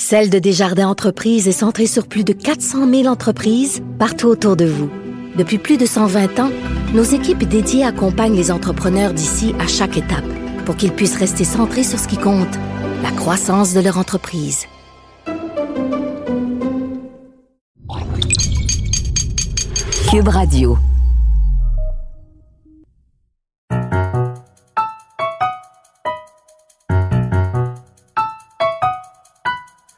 Celle de Desjardins Entreprises est centrée sur plus de 400 000 entreprises partout autour de vous. Depuis plus de 120 ans, nos équipes dédiées accompagnent les entrepreneurs d'ici à chaque étape pour qu'ils puissent rester centrés sur ce qui compte, la croissance de leur entreprise. Cube Radio.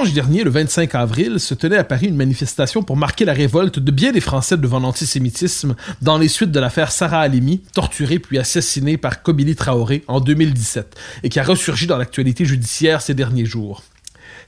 Dimanche dernier, le 25 avril, se tenait à Paris une manifestation pour marquer la révolte de bien des Français devant l'antisémitisme dans les suites de l'affaire Sarah Halimi, torturée puis assassinée par Kobili Traoré en 2017 et qui a ressurgi dans l'actualité judiciaire ces derniers jours.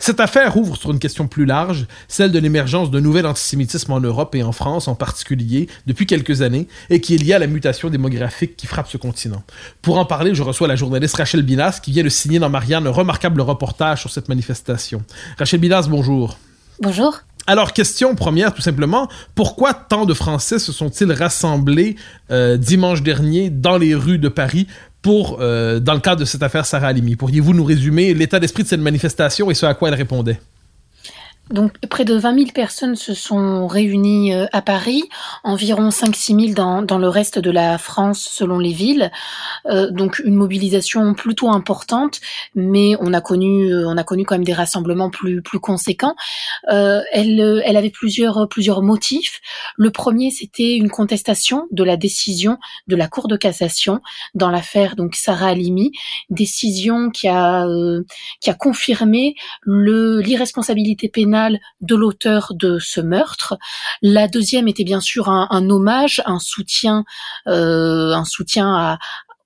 Cette affaire ouvre sur une question plus large, celle de l'émergence d'un nouvel antisémitisme en Europe et en France en particulier depuis quelques années et qui est liée à la mutation démographique qui frappe ce continent. Pour en parler, je reçois la journaliste Rachel Binas qui vient de signer dans Marianne un remarquable reportage sur cette manifestation. Rachel Binas, bonjour. Bonjour. Alors, question première, tout simplement, pourquoi tant de Français se sont-ils rassemblés euh, dimanche dernier dans les rues de Paris pour, euh, dans le cadre de cette affaire Sarah Halimi. Pourriez-vous nous résumer l'état d'esprit de cette manifestation et ce à quoi elle répondait? Donc près de 20 000 personnes se sont réunies euh, à Paris, environ 5-6 000 dans, dans le reste de la France selon les villes. Euh, donc une mobilisation plutôt importante, mais on a connu euh, on a connu quand même des rassemblements plus plus conséquents. Euh, elle elle avait plusieurs plusieurs motifs. Le premier c'était une contestation de la décision de la Cour de cassation dans l'affaire donc Sarah Halimi, décision qui a qui a confirmé l'irresponsabilité pénale de l'auteur de ce meurtre. La deuxième était bien sûr un, hommage, un soutien, euh, un soutien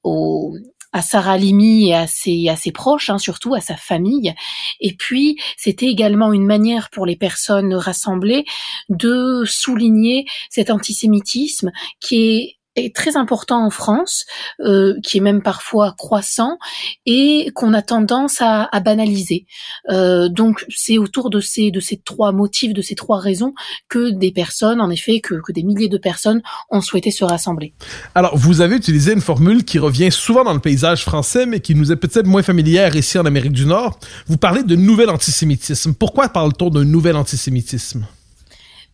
à, Sarah Limi et à ses, à ses proches, hein, surtout à sa famille. Et puis, c'était également une manière pour les personnes rassemblées de souligner cet antisémitisme qui est est très important en France, euh, qui est même parfois croissant et qu'on a tendance à, à banaliser. Euh, donc c'est autour de ces de ces trois motifs, de ces trois raisons que des personnes, en effet, que, que des milliers de personnes ont souhaité se rassembler. Alors vous avez utilisé une formule qui revient souvent dans le paysage français, mais qui nous est peut-être moins familière ici en Amérique du Nord. Vous parlez de nouvel antisémitisme. Pourquoi parle-t-on d'un nouvel antisémitisme?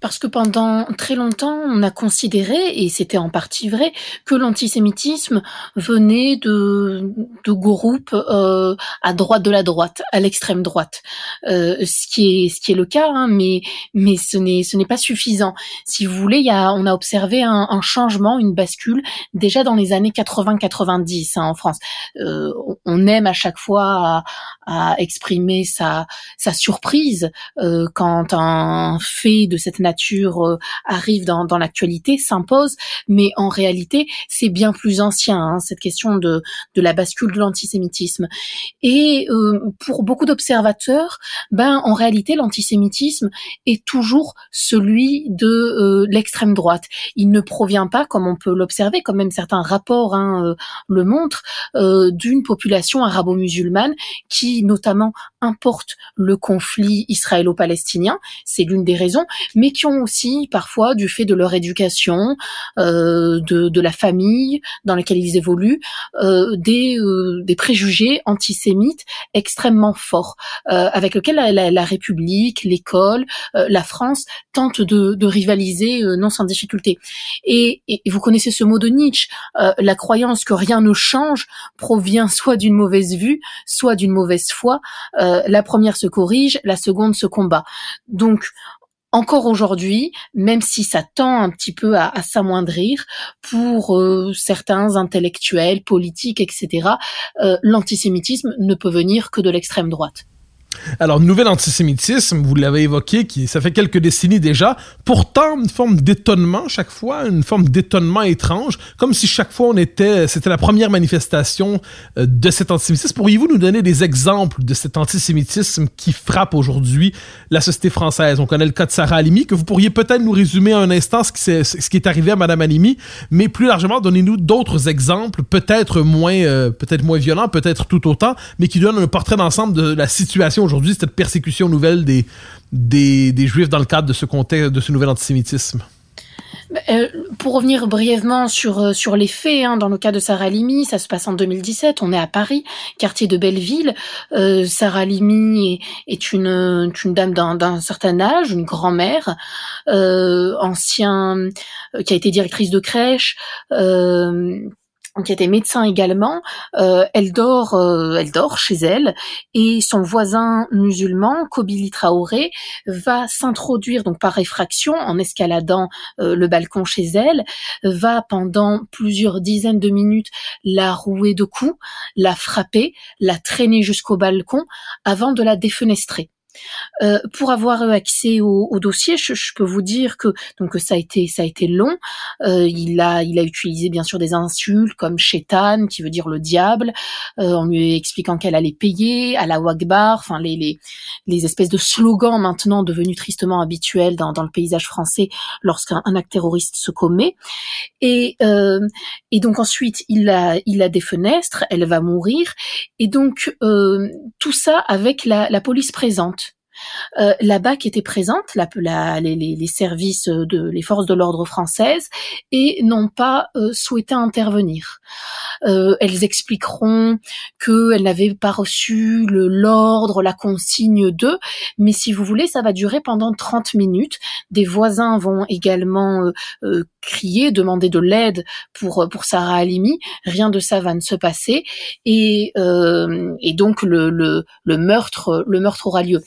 Parce que pendant très longtemps, on a considéré, et c'était en partie vrai, que l'antisémitisme venait de, de groupes euh, à droite de la droite, à l'extrême droite, euh, ce qui est ce qui est le cas, hein, mais mais ce n'est ce n'est pas suffisant. Si vous voulez, il y a on a observé un, un changement, une bascule déjà dans les années 80-90 hein, en France. Euh, on aime à chaque fois à, à exprimer sa sa surprise euh, quand un fait de cette nature euh, arrive dans, l'actualité, s'impose, mais en réalité, c'est bien plus ancien, hein, cette question de, de la bascule de l'antisémitisme. Et euh, pour beaucoup d'observateurs, ben en réalité, l'antisémitisme est toujours celui de euh, l'extrême droite. Il ne provient pas, comme on peut l'observer, comme même certains rapports hein, le montrent, d'une population arabo-musulmane qui notamment importe le conflit israélo-palestinien, c'est l'une des raisons, mais qui aussi parfois du fait de leur éducation, euh, de, de, la famille dans laquelle ils évoluent, euh, des, euh, des préjugés antisémites extrêmement forts, euh, avec lesquels la, la, République, l'école, euh, la France tentent de, de rivaliser non sans difficulté. Et, et, vous connaissez ce mot de Nietzsche, la croyance que rien ne change provient soit d'une mauvaise vue, soit d'une mauvaise foi. la première se corrige, la seconde se combat. Donc encore aujourd'hui, même si ça tend un petit peu à, s'amoindrir pour euh, certains intellectuels, politiques, etc., euh, l'antisémitisme ne peut venir que de l'extrême droite. Alors, nouvel antisémitisme, vous l'avez évoqué, ça fait quelques décennies déjà. Pourtant, une forme d'étonnement chaque fois, une forme d'étonnement étrange, comme si chaque fois on était, c'était la première manifestation euh, de cet antisémitisme. Pourriez-vous nous donner des exemples de cet antisémitisme qui frappe aujourd'hui la société française? On connaît le cas de Sarah Halimi, que vous pourriez peut-être nous résumer un instant ce qui, est, ce qui est arrivé à Madame Halimi, mais plus largement, donnez-nous d'autres exemples, peut-être moins, euh, peut-être moins violents, peut-être tout autant, mais qui donnent un portrait d'ensemble de la situation aujourd'hui, cette persécution nouvelle des, des, Juifs dans le cadre de ce contexte, de ce nouvel antisémitisme? Euh, pour revenir brièvement sur euh, sur les faits, hein, dans le cas de Sarah Limi, ça se passe en 2017. On est à Paris, quartier de Belleville. Euh, Sarah Limi est, une une dame d'un certain âge, une grand-mère, ancien, qui a été directrice de crèche qui était médecin également, euh, elle dort, euh, elle dort chez elle et son voisin musulman, Kobili Traoré, va s'introduire donc par effraction en escaladant euh, le balcon chez elle, va pendant plusieurs dizaines de minutes la rouer de coups, la frapper, la traîner jusqu'au balcon avant de la défenestrer. Euh, pour avoir accès au, au dossier, je, je, peux vous dire que donc ça a été ça a été long. Euh, il a il a utilisé bien sûr des insultes comme Shaitan, qui veut dire le diable, euh, en lui expliquant qu'elle allait payer, à la Wagbar, enfin les, les les espèces de slogans maintenant devenus tristement habituels dans, dans le paysage français lorsqu'un acte terroriste se commet. Et euh, et donc ensuite il a il a des fenêtres, elle va mourir et donc euh, tout ça avec la, la police présente. Euh, la BAC était présente, la, les, services de les forces de l'ordre françaises, et n'ont pas euh, souhaité intervenir. Euh, elles expliqueront qu'elles n'avaient pas reçu l'ordre, la consigne d'eux, mais si vous voulez, ça va durer pendant 30 minutes. Des voisins vont également crier, demander de l'aide pour Sarah Halimi. Rien de ça va ne se passer, et, donc le meurtre aura lieu.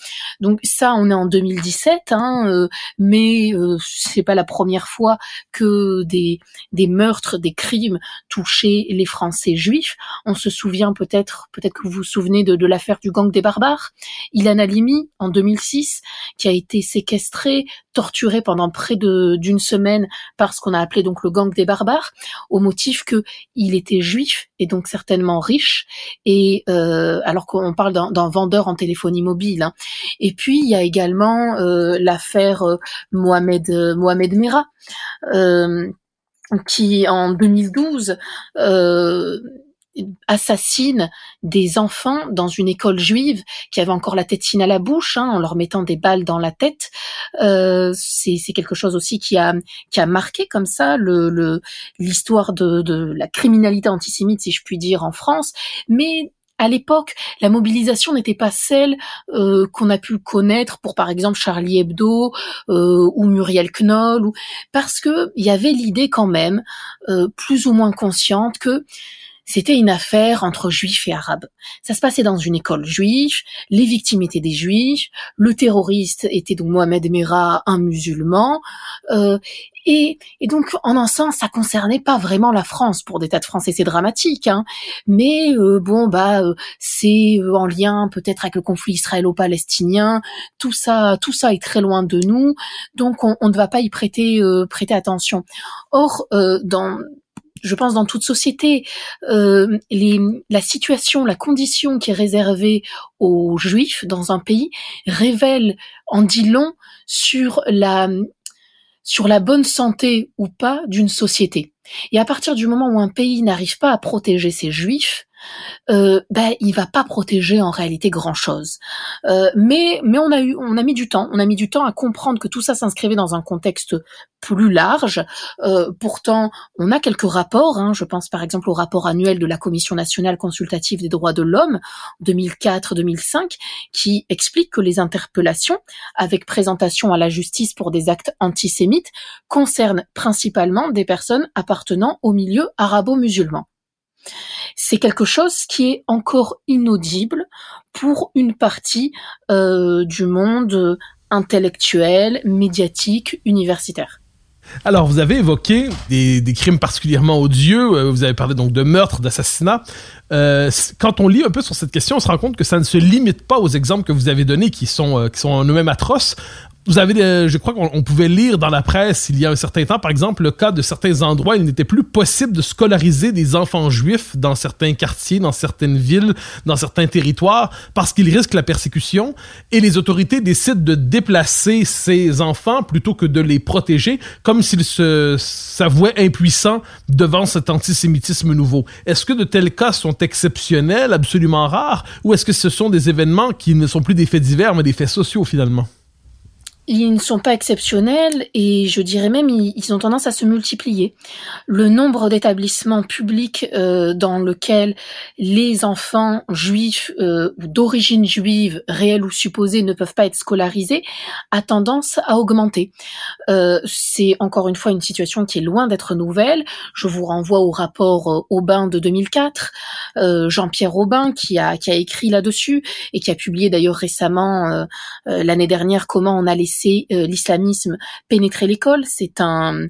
Donc ça, on est en 2017, hein, euh, mais euh, c'est pas la première fois que des, des meurtres, des crimes touchaient les Français juifs. On se souvient peut-être, peut-être que vous vous souvenez de, de l'affaire du gang des barbares. Ilan Halimi, en 2006, qui a été séquestré, torturé pendant près d'une semaine par ce qu'on a appelé donc le gang des barbares, au motif que il était juif et donc certainement riche, et euh, alors qu'on parle d'un vendeur en téléphonie mobile. Hein. Et puis il y a également euh, l'affaire euh, Mohamed Mohamed Merah, qui en 2012 assassine des enfants dans une école juive qui avait encore la tétine à la bouche, hein, en leur mettant des balles dans la tête. Euh, c'est quelque chose aussi qui a qui a marqué comme ça le l'histoire de, de la criminalité antisémite, si je puis dire, en France. Mais à l'époque, la mobilisation n'était pas celle euh, qu'on a pu connaître pour, par exemple, Charlie Hebdo euh, ou Muriel Knoll, ou... parce que il y avait l'idée quand même, euh, plus ou moins consciente, que c'était une affaire entre juifs et arabes. Ça se passait dans une école juive, les victimes étaient des juifs, le terroriste était donc Mohamed Merah, un musulman, euh, et, donc en un sens, ça concernait pas vraiment la France. Pour des tas de Français, c'est dramatique, hein. mais euh, bon, bah euh, c'est en lien peut-être avec le conflit israélo-palestinien. Tout ça, tout ça est très loin de nous, donc on, on ne va pas y prêter prêter attention. Or, dans je pense dans toute société, euh, la situation, la condition qui est réservée aux juifs dans un pays révèle en dit long sur la sur la bonne santé ou pas d'une société. Et à partir du moment où un pays n'arrive pas à protéger ses juifs, euh, ben il va pas protéger en réalité grand chose. Euh, mais mais on a eu on a mis du temps, on a mis du temps à comprendre que tout ça s'inscrivait dans un contexte plus large. Euh, pourtant, on a quelques rapports. Hein, je pense par exemple au rapport annuel de la Commission nationale consultative des droits de l'homme 2004-2005 qui explique que les interpellations avec présentation à la justice pour des actes antisémites concernent principalement des personnes appartenant au milieu arabo-musulman c'est quelque chose qui est encore inaudible pour une partie euh, du monde intellectuelle, médiatique, universitaire. Alors, vous avez évoqué des, crimes particulièrement odieux, euh, vous avez parlé donc de meurtre, d'assassinat. Euh, quand on lit un peu sur cette question, on se rend compte que ça ne se limite pas aux exemples que vous avez donnés qui sont, euh, qui sont en eux-mêmes atroces vous avez, je crois qu'on pouvait lire dans la presse il y a un certain temps, par exemple, le cas de certains endroits, il n'était plus possible de scolariser des enfants juifs dans certains quartiers, dans certaines villes, dans certains territoires, parce qu'ils risquent la persécution, et les autorités décident de déplacer ces enfants plutôt que de les protéger, comme s'ils se s'avouaient impuissants devant cet antisémitisme nouveau. Est-ce que de tels cas sont exceptionnels, absolument rares, ou est-ce que ce sont des événements qui ne sont plus des faits divers, mais des faits sociaux finalement? Ils ne sont pas exceptionnels et je dirais même ils, ont tendance à se multiplier. Le nombre d'établissements publics euh, dans lesquels les enfants juifs euh, ou d'origine juive, réelle ou supposée, ne peuvent pas être scolarisés a tendance à augmenter. Euh, c'est encore une fois une situation qui est loin d'être nouvelle. Je vous renvoie au rapport Aubin de 2004, Jean-Pierre Aubin qui a, qui a écrit là-dessus et qui a publié d'ailleurs récemment l'année dernière comment on a laissé c'est euh, l'islamisme pénétrer l'école. C'est un,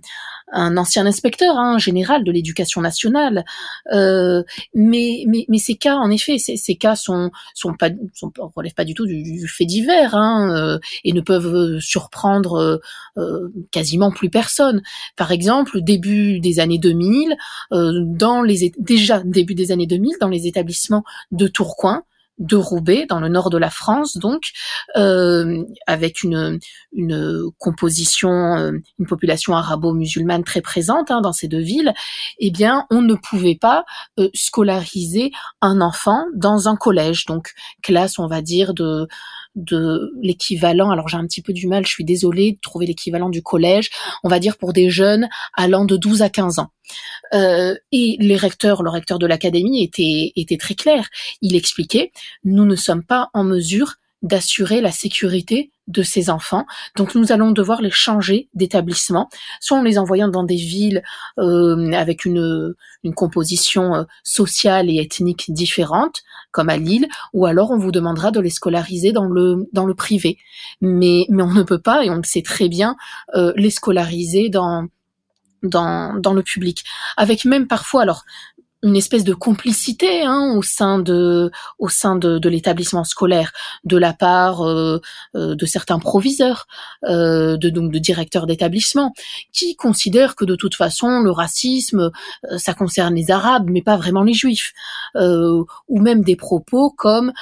un ancien inspecteur hein, général de l'éducation nationale. Euh, mais, ces cas, en effet, ces, ces cas sont, sont pas, pas du tout du, fait divers hein, euh, et ne peuvent surprendre quasiment plus personne. Par exemple, début des années 2000, dans les déjà début des années 2000, dans les établissements de Tourcoing, de Roubaix, dans le nord de la France, donc euh, avec une, une composition, euh, une population arabo-musulmane très présente hein, dans ces deux villes, eh bien, on ne pouvait pas euh, scolariser un enfant dans un collège, donc classe, on va dire de de l'équivalent, alors j'ai un petit peu du mal, je suis désolée de trouver l'équivalent du collège, on va dire pour des jeunes allant de 12 à 15 ans. Euh, et les recteurs, le recteur de l'académie était, était très clair. Il expliquait, nous ne sommes pas en mesure d'assurer la sécurité de ces enfants. Donc nous allons devoir les changer d'établissement, soit en les envoyant dans des villes euh, avec une, une composition euh, sociale et ethnique différente, comme à Lille, ou alors on vous demandera de les scolariser dans le dans le privé. Mais mais on ne peut pas et on le sait très bien les scolariser dans dans, dans le public, avec même parfois, alors une espèce de complicité hein, au sein de au sein de, de l'établissement scolaire de la part euh, euh, de certains proviseurs euh, de donc de directeurs d'établissement qui considèrent que de toute façon le racisme ça concerne les arabes mais pas vraiment les juifs. Ou même des propos comme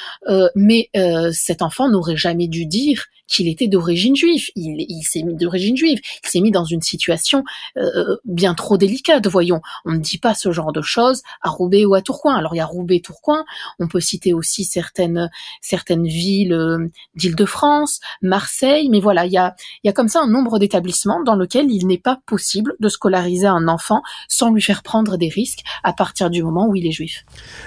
mais cet enfant n'aurait jamais dû dire qu'il était d'origine juive. Il, s'est mis d'origine juive. Il s'est mis dans une situation euh, bien trop délicate. Voyons, on ne dit pas ce genre de choses à Roubaix ou à Tourcoing. Alors il y a Roubaix, Tourcoing. On peut citer aussi certaines certaines villes euh, d'Île-de-France, Marseille. Mais voilà, il y a il y a comme ça un nombre d'établissements dans lesquels il n'est pas possible de scolariser un enfant sans lui faire prendre des risques à partir du moment où il est juif.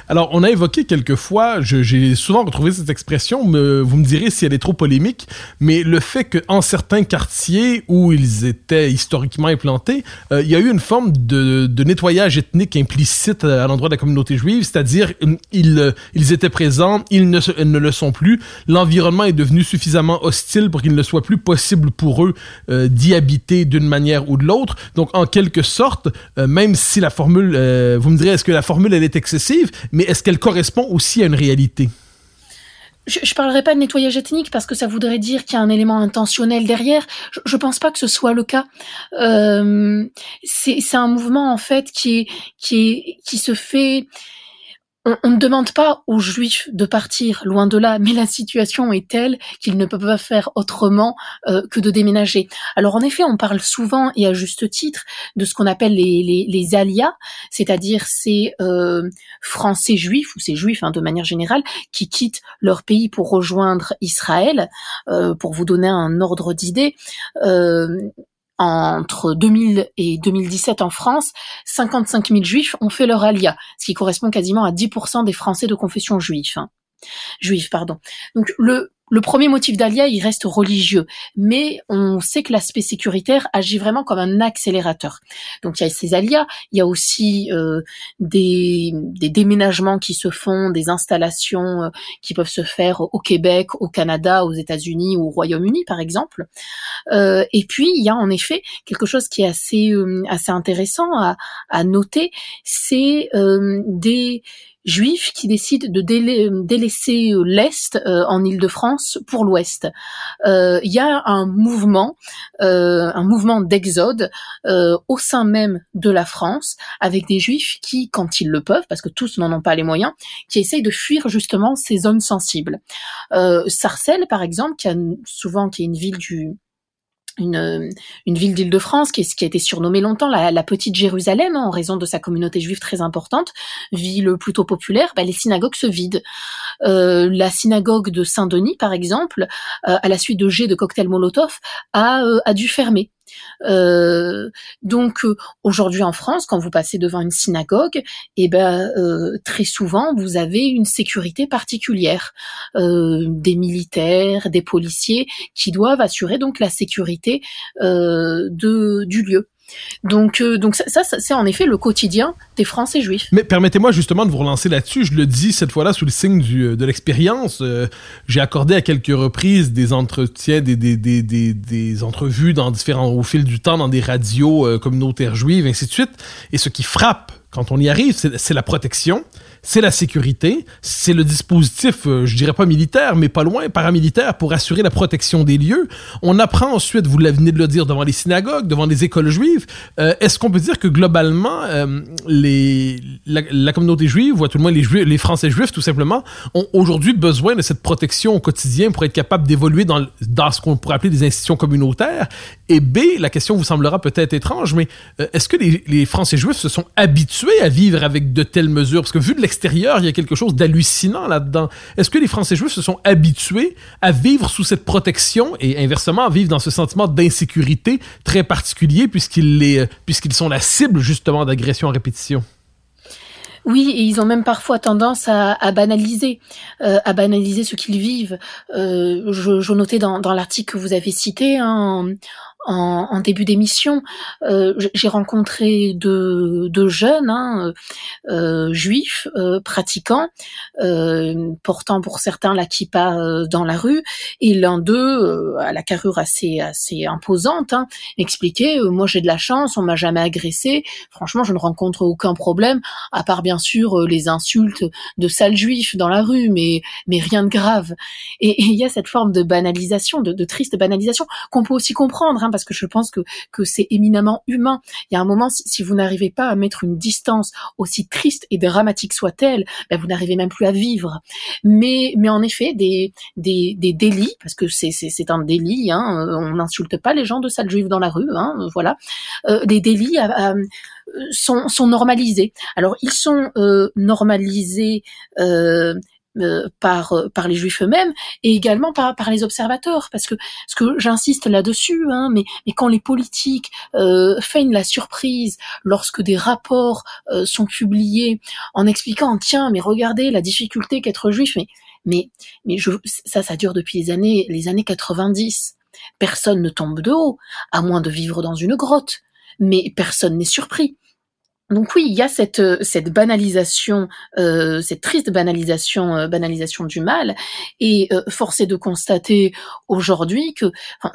Alors on a évoqué quelquefois, j'ai souvent retrouvé cette expression. Me, vous me direz si elle est trop polémique, mais le fait qu'en certains quartiers où ils étaient historiquement implantés, euh, il y a eu une forme de, nettoyage ethnique implicite à l'endroit de la communauté juive, c'est-à-dire euh, euh, ils étaient présents, ils ne, ne le sont plus, l'environnement est devenu suffisamment hostile pour qu'il ne soit plus possible pour eux d'y habiter d'une manière ou de l'autre. Donc en quelque sorte, même si la formule, vous me direz, est-ce que la formule elle est excessive, mais est-ce qu'elle correspond aussi à une réalité? Je, je parlerai pas de nettoyage ethnique parce que ça voudrait dire qu'il y a un élément intentionnel derrière. Je, je pense pas que ce soit le cas. Euh, c'est un mouvement en fait qui se fait on, ne demande pas aux juifs de partir, loin de là, mais la situation est telle qu'ils ne peuvent pas faire autrement euh, que de déménager. Alors en effet, on parle souvent, et à juste titre, de ce qu'on appelle les, les, alias, c'est-à-dire ces euh, Français juifs, ou ces juifs hein, de manière générale, qui quittent leur pays pour rejoindre Israël. Euh, pour vous donner un ordre d'idée, entre 2000 et 2017 en France, 55 000 juifs ont fait leur alia, ce qui correspond quasiment à 10% des Français de confession juive. Hein. Juive, pardon. Donc le le premier motif d'Alia, il reste religieux, mais on sait que l'aspect sécuritaire agit vraiment comme un accélérateur. Donc il y a ces alias, il y a aussi euh, des, déménagements qui se font, des installations euh, qui peuvent se faire au Québec, au Canada, aux États-Unis ou au Royaume-Uni par exemple. Euh, et puis il y a en effet quelque chose qui est assez intéressant à noter, c'est des juifs qui décident de délaisser euh, l'Est euh, en Île-de-France pour l'Ouest. Euh, il y a un mouvement, un mouvement d'exode au sein même de la France, avec des juifs qui, quand ils le peuvent, parce que tous n'en ont pas les moyens, qui essayent de fuir justement ces zones sensibles. Sarcelles, par exemple, qui a souvent qui est une ville du une, une ville d'Île-de-France qui, qui, a été surnommée longtemps la, petite Jérusalem hein, en raison de sa communauté juive très importante, ville plutôt populaire, bah, les synagogues se vident. Euh, la synagogue de Saint-Denis, par exemple, euh, à la suite de jets de cocktails Molotov, euh, a dû fermer. Euh, donc euh, aujourd'hui en France, quand vous passez devant une synagogue, eh ben euh, très souvent vous avez une sécurité particulière, des militaires, des policiers qui doivent assurer donc la sécurité de du lieu. Donc, euh, donc ça, c'est en effet le quotidien des Français juifs. Mais permettez-moi justement de vous relancer là-dessus. Je le dis cette fois-là sous le signe euh, de l'expérience. Euh, j'ai accordé à quelques reprises des entretiens, des, des, des, des, des entrevues dans différents, au fil du temps dans des radios communautaires juives, ainsi de suite. Et ce qui frappe quand on y arrive, c'est la protection c'est la sécurité, c'est le dispositif, euh, je dirais pas militaire, mais pas loin, paramilitaire, pour assurer la protection des lieux. On apprend ensuite, vous venez de le dire, devant les synagogues, devant les écoles juives. Euh, est-ce qu'on peut dire que globalement, euh, les, la, communauté juive, ou à tout le moins les, les Français juifs, tout simplement, ont aujourd'hui besoin de cette protection au quotidien pour être capables d'évoluer dans, dans ce qu'on pourrait appeler des institutions communautaires? Et B, la question vous semblera peut-être étrange, mais est-ce que les, les Français juifs se sont habitués à vivre avec de telles mesures? Parce que vu de il y a quelque chose d'hallucinant là-dedans. Est-ce que les Français juifs se sont habitués à vivre sous cette protection et inversement à vivre dans ce sentiment d'insécurité très particulier puisqu'ils les, puisqu'ils sont la cible justement d'agressions à répétition? Oui, et ils ont même parfois tendance à, banaliser, euh, à banaliser ce qu'ils vivent. Euh, je, notais dans, dans l'article que vous avez cité, hein, en, en début d'émission, euh, j'ai rencontré deux, deux jeunes hein, euh, juifs euh, pratiquants, euh, portant pour certains la kippa euh, dans la rue, et l'un d'eux, à la carrure assez assez imposante, hein, expliquait moi j'ai de la chance, on m'a jamais agressé, franchement je ne rencontre aucun problème, à part bien sûr les insultes de sales juifs dans la rue, mais mais rien de grave. Et il y a cette forme de banalisation, de, de triste banalisation qu'on peut aussi comprendre. Hein, parce que je pense que, que c'est éminemment humain. Il y a un moment, si, vous n'arrivez pas à mettre une distance aussi triste et dramatique soit-elle, ben vous n'arrivez même plus à vivre. Mais, mais en effet, des, des, des délits, parce que c'est, un délit, hein, on n'insulte pas les gens de sales juifs dans la rue, hein, voilà, euh, des délits sont, sont normalisés. Alors ils sont euh, normalisés euh, euh, par euh, par les juifs eux-mêmes et également par les observateurs. Parce que ce que j'insiste là-dessus hein, mais quand les politiques euh, feignent la surprise lorsque des rapports euh, sont publiés en expliquant tiens mais regardez la difficulté qu'être juif mais mais mais je, ça ça dure depuis les années les années 90 personne ne tombe de haut à moins de vivre dans une grotte. Mais personne n'est surpris donc oui, il y a cette euh, banalisation, euh, cette triste banalisation euh, banalisation du mal, et euh, force est de constater aujourd'hui que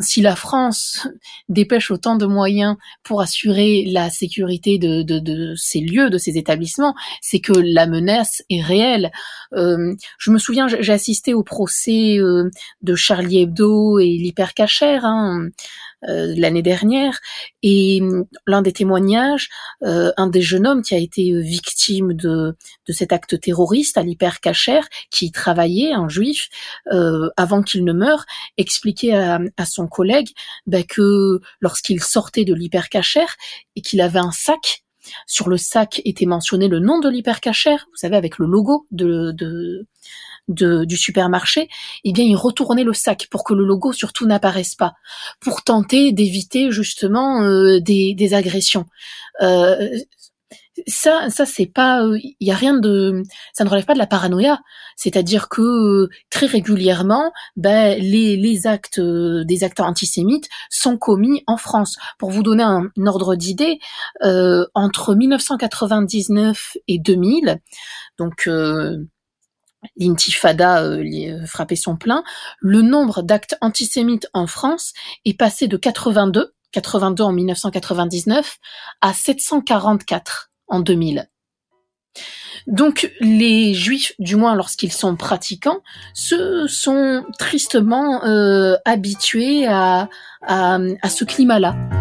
si la France dépêche autant de moyens pour assurer la sécurité de, de, ces lieux, de ces établissements, c'est que la menace est réelle. Je me souviens, j'ai assisté au procès de Charlie Hebdo et l'hypercachère. Hein, euh, l'année dernière. Et hum, l'un des témoignages, euh, un des jeunes hommes qui a été euh, victime de, de cet acte terroriste à l'hypercachère, qui travaillait, un juif, avant qu'il ne meure, expliquait à, à son collègue bah, que lorsqu'il sortait de l'hypercachère et qu'il avait un sac sur le sac était mentionné le nom de l'hypercachère, vous savez, avec le logo de, de, du supermarché, eh bien, il retournait le sac pour que le logo surtout n'apparaisse pas, pour tenter d'éviter justement euh, des, agressions. Euh, ça, ça c'est pas, il y a rien de, ça ne relève pas de la paranoïa. C'est-à-dire que très régulièrement, ben, les, actes, des actes antisémites sont commis en France. Pour vous donner un, ordre d'idée, entre 1999 et 2000, donc l'intifada euh, frappait son plein, le nombre d'actes antisémites en France est passé de 82, 82 en 1999, à 744 en 2000. Donc les juifs, du moins lorsqu'ils sont pratiquants, se sont tristement euh, habitués à, à ce climat-là.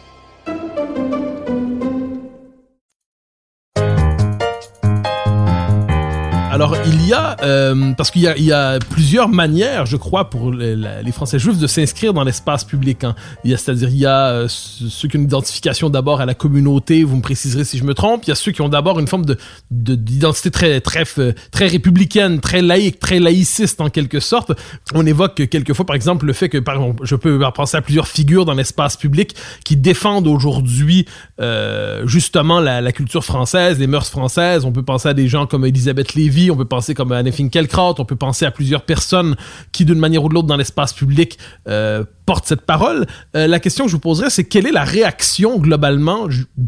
Alors, il y a, euh, parce qu'il y, a, plusieurs manières, je crois, pour les, Français juifs de s'inscrire dans l'espace public. Hein. C'est-à-dire, il y a euh, ceux qui ont une identification d'abord à la communauté, vous me préciserez si je me trompe. Il y a ceux qui ont d'abord une forme de, d'identité très, très, très républicaine, très laïque, très laïciste en quelque sorte. On évoque quelquefois, par exemple, le fait que, par exemple, je peux penser à plusieurs figures dans l'espace public qui défendent aujourd'hui euh, justement la, la culture française, les mœurs françaises. On peut penser à des gens comme Elisabeth Lévy on peut penser comme à Finkielkraut, on peut penser à plusieurs personnes qui, d'une manière ou de l'autre, dans l'espace public, euh, cette parole. Euh, la question que je vous poserais, c'est quelle est la réaction globalement,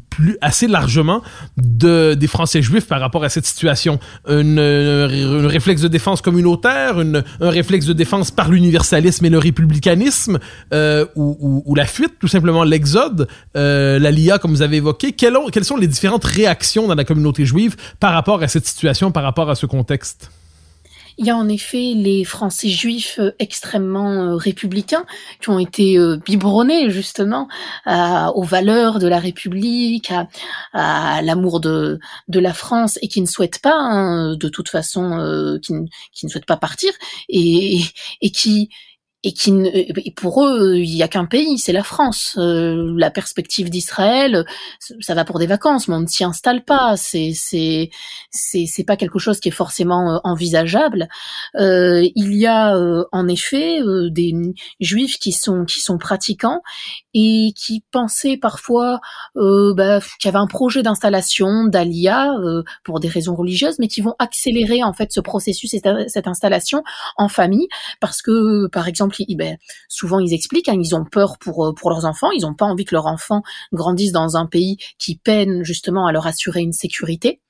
plus assez largement, de, des Français juifs par rapport à cette situation? Une, un réflexe de défense communautaire, un réflexe de défense par l'universalisme et le républicanisme, euh, ou, la fuite, tout simplement l'exode, euh, la LIA, comme vous avez évoqué. Quelles sont les différentes réactions dans la communauté juive par rapport à cette situation, par rapport à ce contexte? Il y a en effet les Français juifs euh, extrêmement euh, républicains qui ont été euh, biberonnés justement aux valeurs de la République, à, l'amour de, la France et qui ne souhaitent pas, hein, de toute façon, qui, ne souhaitent pas partir et qui et qui pour eux il y a qu'un pays c'est la France. Euh, la perspective d'Israël ça va pour des vacances mais on ne s'y installe pas. C'est c'est c'est c'est pas quelque chose qui est forcément euh, envisageable. Euh, il y a en effet des juifs qui sont qui sont pratiquants et qui pensaient parfois bah, qu'il y avait un projet d'installation d'Alia pour des raisons religieuses mais qui vont accélérer en fait ce processus cette installation en famille. Parce que par exemple ben, souvent ils expliquent, hein, ils ont peur pour euh, pour leurs enfants, ils n'ont pas envie que leurs enfants grandissent dans un pays qui peine justement à leur assurer une sécurité.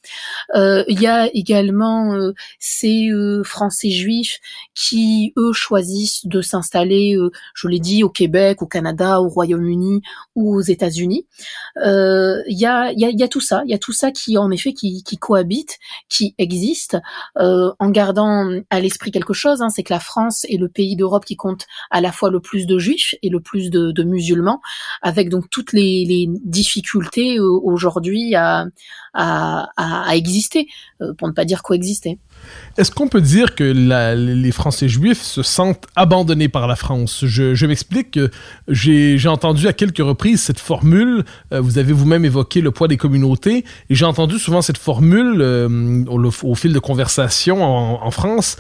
Euh, il y a également euh, ces Français juifs qui eux choisissent de s'installer, je l'ai dit, au Québec, au Canada, au Royaume-Uni ou aux États-Unis. Il y a y a, tout ça, il y a tout ça qui en effet qui, qui cohabite, qui existe, en gardant à l'esprit quelque chose, hein, c'est que la France est le pays d'Europe qui compte à la fois le plus de juifs et le plus de, musulmans, avec donc toutes les, difficultés euh, aujourd'hui à, exister, euh, pour ne pas dire coexister. Est-ce qu'on peut dire que les Français juifs se sentent abandonnés par la France? Je, m'explique. J'ai entendu à quelques reprises cette formule. Euh, vous avez vous-même évoqué le poids des communautés, et j'ai entendu souvent cette formule au, fil de conversations en France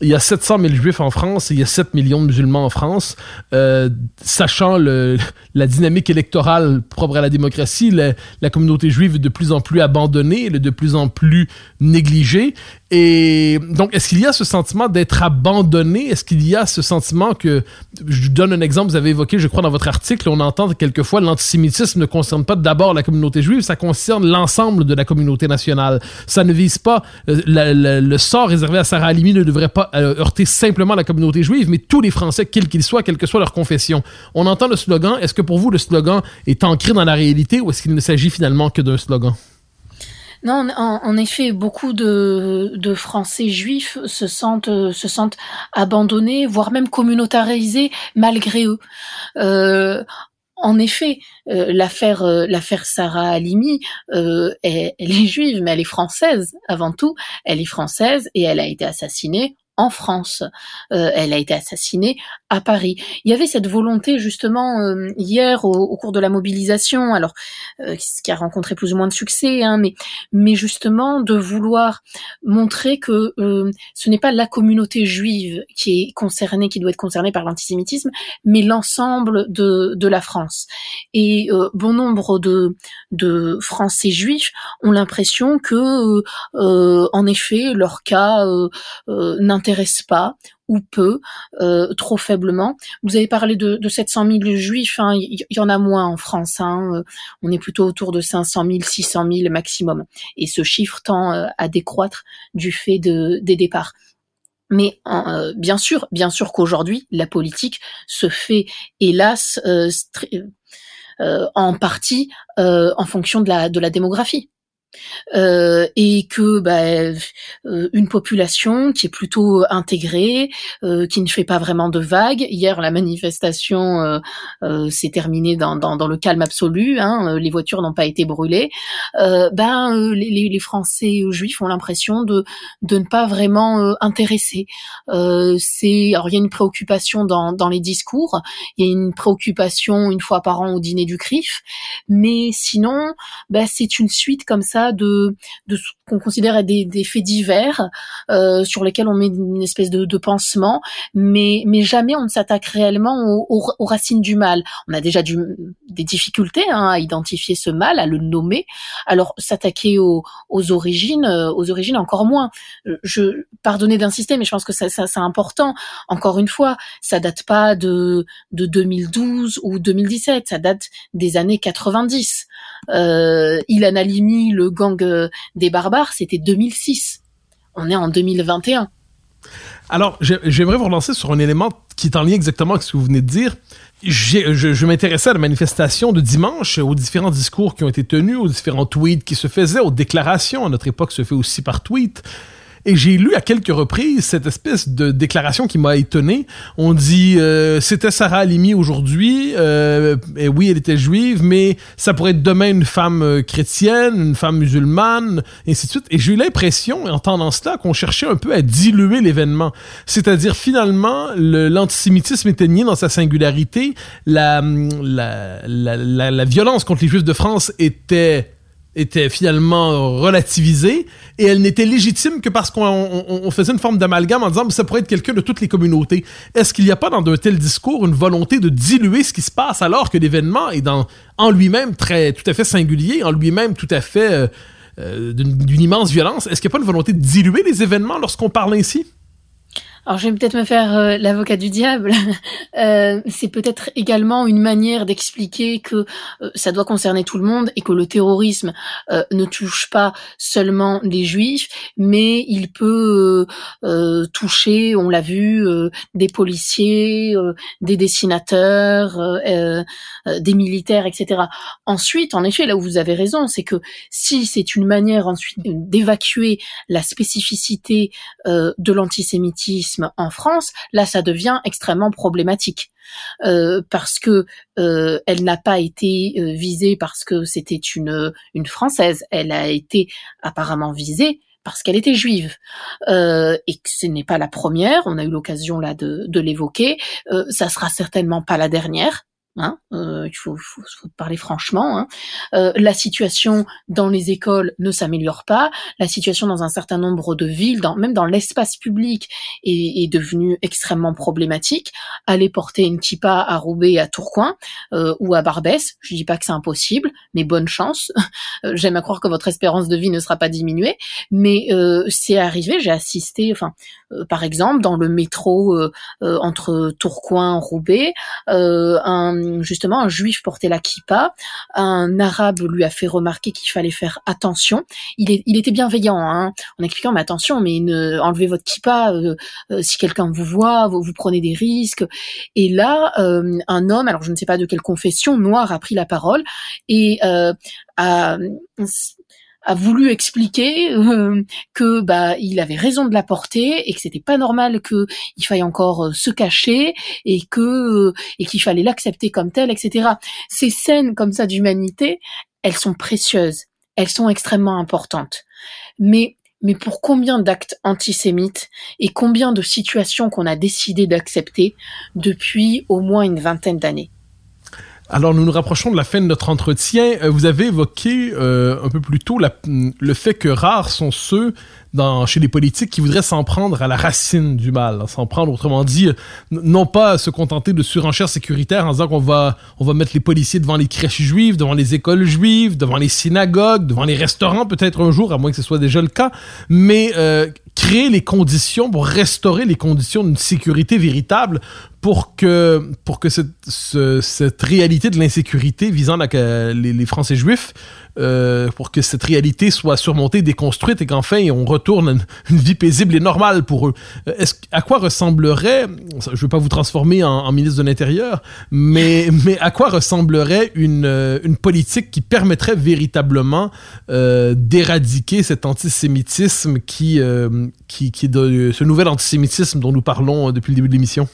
il y a 700 000 juifs en France et il y a 7 millions de musulmans en France. Euh, sachant le, la dynamique électorale propre à la démocratie, la, la, communauté juive est de plus en plus abandonnée, elle est de plus en plus négligée. Et donc, est-ce qu'il y a ce sentiment d'être abandonné? Est-ce qu'il y a ce sentiment que, je donne un exemple, vous avez évoqué, je crois, dans votre article, on entend quelquefois l'antisémitisme ne concerne pas d'abord la communauté juive, ça concerne l'ensemble de la communauté nationale. Ça ne vise pas, euh, le sort réservé à Sarah Halimi ne devrait pas euh, heurter simplement la communauté juive, mais tous les Français, quels qu'ils soient, quelle que soit leur confession. On entend le slogan, est-ce que pour vous, le slogan est ancré dans la réalité ou est-ce qu'il ne s'agit finalement que d'un slogan? Non, en, effet, beaucoup de, Français juifs se sentent, se sentent abandonnés, voire même communautarisés malgré eux. Euh, en effet, euh, l'affaire euh, l'affaire Sarah Halimi, elle, elle, est juive, mais elle est française avant tout. Elle est française et elle a été assassinée en France. Euh, elle a été assassinée à Paris. Il y avait cette volonté justement euh, hier au, cours de la mobilisation, alors euh, qui a rencontré plus ou moins de succès, hein, mais mais justement de vouloir montrer que ce n'est pas la communauté juive qui est concernée, qui doit être concernée par l'antisémitisme, mais l'ensemble de de la France. Et bon nombre de de Français juifs ont l'impression que en effet leur cas n'intéresse pas ou peu, euh, trop faiblement. Vous avez parlé de, de 700 000 juifs, hein, il y, en a moins en France. Hein, euh, on est plutôt autour de 500 000, 600 000 maximum. Et ce chiffre tend euh, à décroître du fait de, des départs. Mais bien sûr, bien sûr qu'aujourd'hui, la politique se fait, hélas, en partie en fonction de la démographie. Euh, et que bah, euh, une population qui est plutôt intégrée, euh, qui ne fait pas vraiment de vagues. Hier, la manifestation s'est terminée dans, dans, dans, le calme absolu. Hein, les voitures n'ont pas été brûlées. ben, les, les, Français juifs ont l'impression de de ne pas vraiment intéresser. c'est alors il y a une préoccupation dans, dans les discours, il y a une préoccupation une fois par an au dîner du CRIF, mais sinon, ben, c'est une suite comme ça de, de qu'on considère être des, faits divers euh, sur lesquels on met une espèce de, de pansement, mais, mais jamais on ne s'attaque réellement aux, racines du mal. On a déjà des difficultés hein, à identifier ce mal, à le nommer. Alors s'attaquer aux, origines, euh, aux origines encore moins. Je pardonnez d'insister, mais je pense que c'est important. Encore une fois, ça date pas de de 2012 ou 2017, ça date des années 90. Euh, Ilan le gang euh, des barbares, c'était 2006. On est en 2021. Alors, j'aimerais vous relancer sur un élément qui est en lien exactement avec ce que vous venez de dire. Je, m'intéressais à la manifestation de dimanche, aux différents discours qui ont été tenus, aux différents tweets qui se faisaient, aux déclarations. À notre époque, se fait aussi par tweet. Et j'ai lu à quelques reprises cette espèce de déclaration qui m'a étonné. On dit euh, c'était Sarah Halimi aujourd'hui. Euh, et oui, elle était juive, mais ça pourrait être demain une femme euh, chrétienne, une femme musulmane, et ainsi de suite. Et j'ai eu l'impression, en entendant cela, qu'on cherchait un peu à diluer l'événement. C'est-à-dire finalement, l'antisémitisme était nié dans sa singularité. La, la, la, la violence contre les juifs de France était était finalement relativisée et elle n'était légitime que parce qu'on faisait une forme d'amalgame en disant que ça pourrait être quelqu'un de toutes les communautés. Est-ce qu'il n'y a pas dans un tel discours une volonté de diluer ce qui se passe alors que l'événement est en lui-même très tout à fait singulier, en lui-même tout à fait euh, euh, d'une immense violence? Est-ce qu'il n'y a pas une volonté de diluer les événements lorsqu'on parle ainsi? Alors je vais peut-être me faire euh, l'avocat du diable. Euh, c'est peut-être également une manière d'expliquer que euh, ça doit concerner tout le monde et que le terrorisme ne touche pas seulement les juifs, mais il peut toucher, on l'a vu, des policiers, des dessinateurs, des militaires, etc. Ensuite, en effet, là où vous avez raison, c'est que si c'est une manière ensuite d'évacuer la spécificité de l'antisémitisme, en France, là, ça devient extrêmement problématique. Euh, parce que euh, elle n'a pas été euh, visée parce que c'était une française, elle a été apparemment visée parce qu'elle était juive et que ce n'est pas la première. On a eu l'occasion là de, de l'évoquer. ça sera certainement pas la dernière Hein, euh, il faut, faut, faut, parler franchement. Hein. Euh, la situation dans les écoles ne s'améliore pas. La situation dans un certain nombre de villes, dans, même dans l'espace public, est, est, devenue extrêmement problématique. Aller porter une kippa à Roubaix, à Tourcoing euh, ou à Barbès, je dis pas que c'est impossible, mais bonne chance. J'aime à croire que votre espérance de vie ne sera pas diminuée, mais euh, c'est arrivé. J'ai assisté, enfin, euh, par exemple, dans le métro entre Tourcoing, Roubaix, un justement un juif portait la kippa, un arabe lui a fait remarquer qu'il fallait faire attention. Il, était bienveillant hein, en expliquant mais attention, mais enlevez votre kippa euh, euh, si quelqu'un vous voit, vous, vous, prenez des risques. Et là, euh, un homme, alors je ne sais pas de quelle confession, noir, a pris la parole et a a voulu expliquer euh, que bah il avait raison de la porter et que c'était pas normal que il faille encore euh, se cacher et que euh, et qu'il fallait l'accepter comme tel, etc. Ces scènes comme ça d'humanité, elles sont précieuses, elles sont extrêmement importantes. Mais mais pour combien d'actes antisémites et combien de situations qu'on a décidé d'accepter depuis au moins une vingtaine d'années? Alors, nous nous rapprochons de la fin de notre entretien. Euh, vous avez évoqué euh, un peu plus tôt le fait que rares sont ceux dans, chez les politiques qui voudraient s'en prendre à la racine du mal. S'en prendre, autrement dit, non pas se contenter de surenchères sécuritaires en disant qu'on va, on va mettre les policiers devant les crèches juives, devant les écoles juives, devant les synagogues, devant les restaurants peut-être un jour, à moins que ce soit déjà le cas, mais euh, créer les conditions pour restaurer les conditions d'une sécurité véritable pour que, pour que cette, cette réalité de l'insécurité visant les, Français juifs, euh, pour que cette réalité soit surmontée, déconstruite et qu'enfin on retourne une, une, vie paisible et normale pour eux. Euh, est-ce, à quoi ressemblerait, je ne veux pas vous transformer en, ministre de l'Intérieur, mais, mais à quoi ressemblerait une, euh, une politique qui permettrait véritablement d'éradiquer cet antisémitisme qui, qui, qui ce nouvel antisémitisme dont nous parlons depuis le début de l'émission?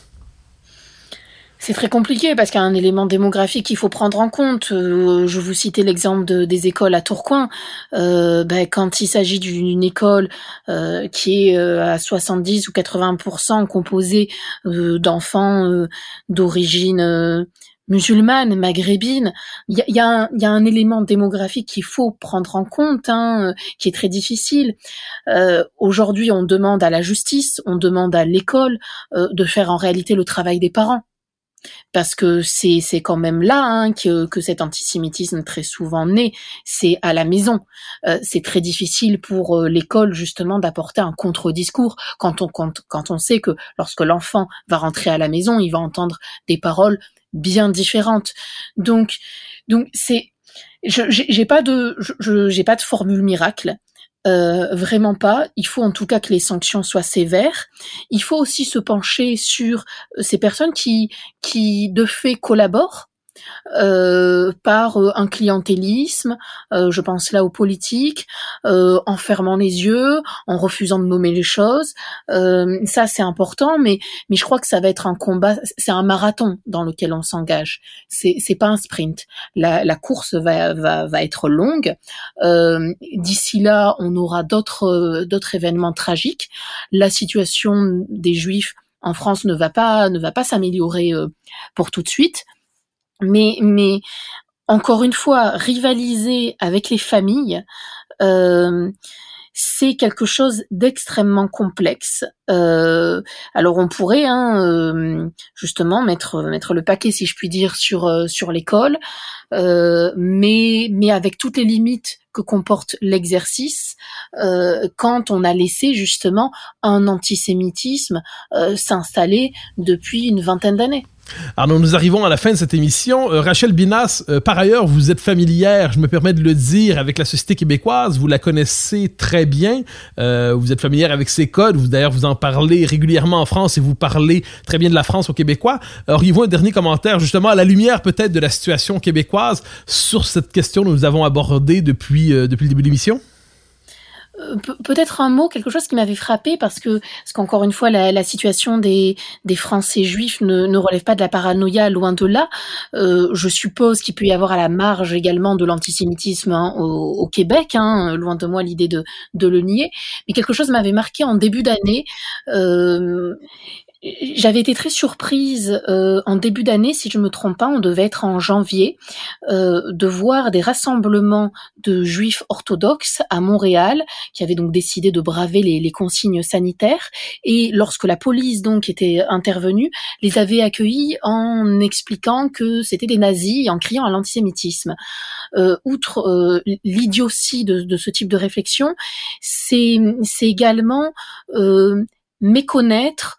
C'est très compliqué parce qu'il y a un élément démographique qu'il faut prendre en compte. Euh, je vous citais l'exemple de, des écoles à Tourcoing. Euh, ben, quand il s'agit d'une école euh, qui est à 70 ou 80% composée d'enfants d'origine musulmane, maghrébine, il y a, un élément démographique qu'il faut prendre en compte, hein, qui est très difficile. Aujourd'hui, on demande à la justice, on demande à l'école de faire en réalité le travail des parents parce que c'est c'est quand même là hein, que que cet antisémitisme très souvent naît, c'est à la maison. Euh, c'est très difficile pour euh, l'école justement d'apporter un contre-discours quand on quand quand on sait que lorsque l'enfant va rentrer à la maison, il va entendre des paroles bien différentes. Donc donc c'est j'ai pas de j'ai pas de formule miracle. Euh, vraiment pas. Il faut en tout cas que les sanctions soient sévères. Il faut aussi se pencher sur euh, ces personnes qui, qui de fait collaborent par euh, un clientélisme, euh, je pense là aux politiques, en fermant les yeux, en refusant de nommer les choses. ça c'est important, mais mais je crois que ça va être un combat, c'est un marathon dans lequel on s'engage. C'est c'est pas un sprint. La, la course va, va va être longue. D'ici là, on aura d'autres d'autres événements tragiques. La situation des Juifs en France ne va pas ne va pas s'améliorer pour tout de suite. Mais, mais encore une fois, rivaliser avec les familles, euh, c'est quelque chose d'extrêmement complexe. Euh, alors on pourrait hein, euh, justement mettre le paquet, si je puis dire, sur euh, l'école, mais avec toutes les limites que comporte l'exercice quand on a laissé justement un antisémitisme s'installer depuis une vingtaine d'années. Alors nous arrivons à la fin de cette émission. Rachel Binas, par ailleurs, vous êtes familière, je me permets de le dire, avec la société québécoise. Vous la connaissez très bien. Vous êtes familière avec ses codes. D'ailleurs vous en parlez régulièrement en France et vous parlez très bien de la France aux Québécois. Auriez-vous un dernier commentaire justement à la lumière peut-être de la situation québécoise sur cette question que nous avons abordée depuis depuis le début de l'émission? Peut-être un mot, quelque chose qui m'avait frappé parce que, parce qu'encore une fois, la, la, situation des, des Français juifs ne, ne, relève pas de la paranoïa, loin de là. Euh, je suppose qu'il peut y avoir à la marge également de l'antisémitisme hein, au, au, Québec, hein, loin de moi l'idée de, de le nier. Mais quelque chose m'avait marqué en début d'année. Euh, j'avais été très surprise euh, en début d'année, si je me trompe pas, on devait être en janvier, euh, de voir des rassemblements de juifs orthodoxes à Montréal, qui avaient donc décidé de braver les, les consignes sanitaires, et lorsque la police donc était intervenue, les avait accueillis en expliquant que c'était des nazis, en criant à l'antisémitisme. Euh, outre euh, l'idiotie de, de, ce type de réflexion, c'est également euh, méconnaître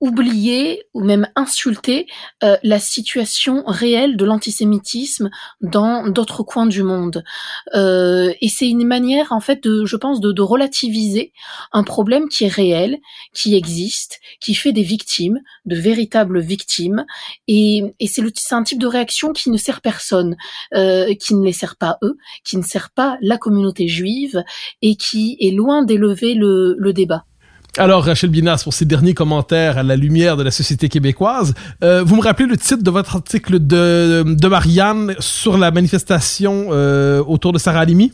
oublier ou même insulter euh, la situation réelle de l'antisémitisme dans d'autres coins du monde. Euh, et c'est une manière, en fait, de, je pense, de, relativiser un problème qui est réel, qui existe, qui fait des victimes, de véritables victimes. Et, et c'est un type de réaction qui ne sert personne, euh, qui ne les sert pas eux, qui ne sert pas la communauté juive et qui est loin d'élever le, le débat. Alors, Rachel Binas, pour ces derniers commentaires à la lumière de la société québécoise, euh, vous me rappelez le titre de votre article de, de Marianne sur la manifestation euh, autour de Sarah Halimi?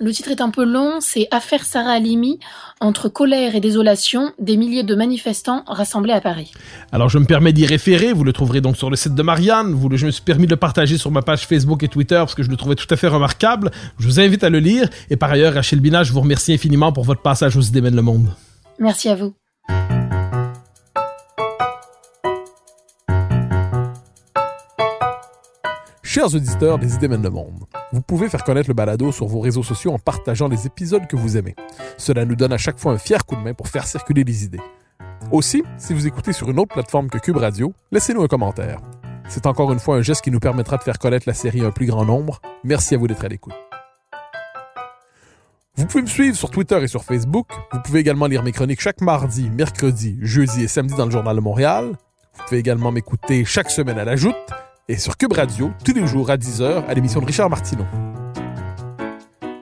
Le titre est un peu long, c'est Affaire Sarah Halimi, entre colère et désolation, des milliers de manifestants rassemblés à Paris. Alors je me permets d'y référer, vous le trouverez donc sur le site de Marianne, vous le, je me suis permis de le partager sur ma page Facebook et Twitter parce que je le trouvais tout à fait remarquable. Je vous invite à le lire et par ailleurs, Rachel Binas, je vous remercie infiniment pour votre passage aux idées le monde. Merci à vous. Chers auditeurs des idées mènent le monde, vous pouvez faire connaître le balado sur vos réseaux sociaux en partageant les épisodes que vous aimez. Cela nous donne à chaque fois un fier coup de main pour faire circuler les idées. Aussi, si vous écoutez sur une autre plateforme que Cube Radio, laissez-nous un commentaire. C'est encore une fois un geste qui nous permettra de faire connaître la série à un plus grand nombre. Merci à vous d'être à l'écoute. Vous pouvez me suivre sur Twitter et sur Facebook. Vous pouvez également lire mes chroniques chaque mardi, mercredi, jeudi et samedi dans le Journal de Montréal. Vous pouvez également m'écouter chaque semaine à la Joute et sur Cube Radio tous les jours à 10h à l'émission de Richard Martineau.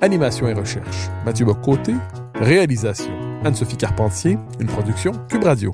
Animation et recherche, Mathieu Bocoté. Réalisation, Anne-Sophie Carpentier. Une production Cube Radio.